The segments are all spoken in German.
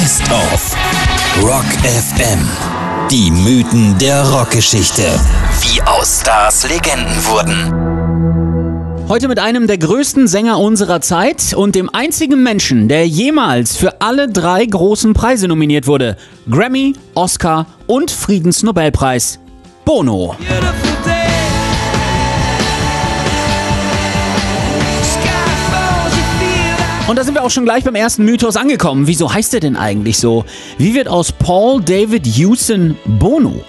Best of Rock FM. Die Mythen der Rockgeschichte. Wie aus Stars Legenden wurden. Heute mit einem der größten Sänger unserer Zeit und dem einzigen Menschen, der jemals für alle drei großen Preise nominiert wurde. Grammy, Oscar und Friedensnobelpreis. Bono. Und da sind wir auch schon gleich beim ersten Mythos angekommen. Wieso heißt er denn eigentlich so? Wie wird aus Paul David Hewson Bono?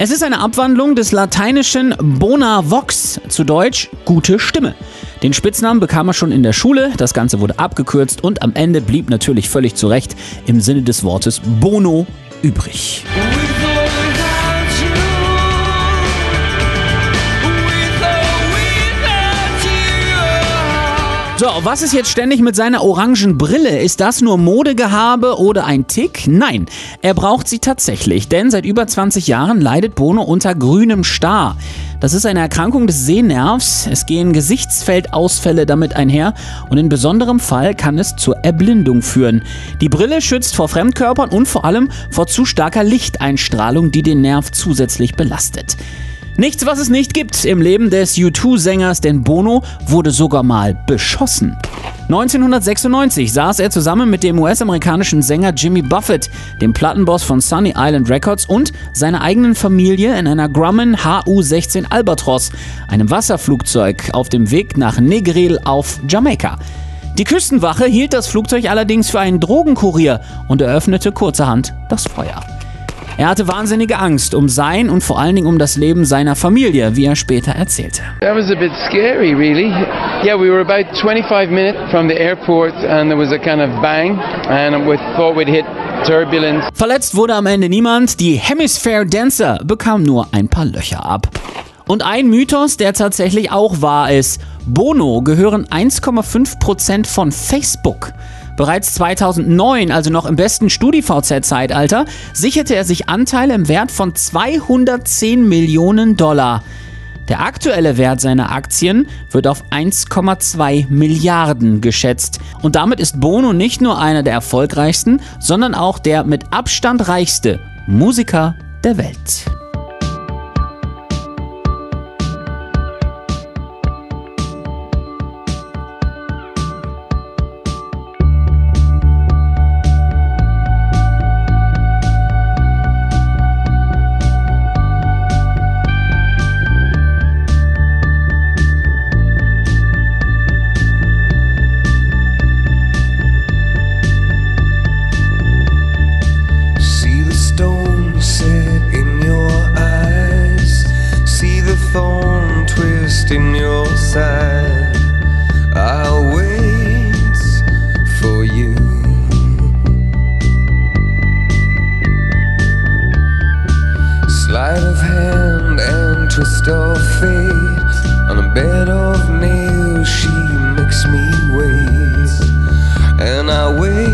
Es ist eine Abwandlung des lateinischen Bona Vox, zu Deutsch gute Stimme. Den Spitznamen bekam er schon in der Schule, das Ganze wurde abgekürzt und am Ende blieb natürlich völlig zu Recht im Sinne des Wortes Bono übrig. So, was ist jetzt ständig mit seiner orangen Brille? Ist das nur Modegehabe oder ein Tick? Nein, er braucht sie tatsächlich, denn seit über 20 Jahren leidet Bono unter grünem Star. Das ist eine Erkrankung des Sehnervs. Es gehen Gesichtsfeldausfälle damit einher und in besonderem Fall kann es zur Erblindung führen. Die Brille schützt vor Fremdkörpern und vor allem vor zu starker Lichteinstrahlung, die den Nerv zusätzlich belastet. Nichts, was es nicht gibt im Leben des U2-Sängers, denn Bono wurde sogar mal beschossen. 1996 saß er zusammen mit dem US-amerikanischen Sänger Jimmy Buffett, dem Plattenboss von Sunny Island Records und seiner eigenen Familie in einer Grumman HU-16 Albatros, einem Wasserflugzeug auf dem Weg nach Negril auf Jamaika. Die Küstenwache hielt das Flugzeug allerdings für einen Drogenkurier und eröffnete kurzerhand das Feuer. Er hatte wahnsinnige Angst um sein und vor allen Dingen um das Leben seiner Familie, wie er später erzählte. That was a bit scary, really. Yeah, we were about 25 minutes from the airport and there was a kind of bang and we thought we'd hit turbulence. Verletzt wurde am Ende niemand. Die Hemisphere Dancer bekam nur ein paar Löcher ab. Und ein Mythos, der tatsächlich auch wahr ist. Bono gehören 1,5% von Facebook. Bereits 2009, also noch im besten StudiVZ-Zeitalter, sicherte er sich Anteile im Wert von 210 Millionen Dollar. Der aktuelle Wert seiner Aktien wird auf 1,2 Milliarden geschätzt. Und damit ist Bono nicht nur einer der erfolgreichsten, sondern auch der mit Abstand reichste Musiker der Welt. And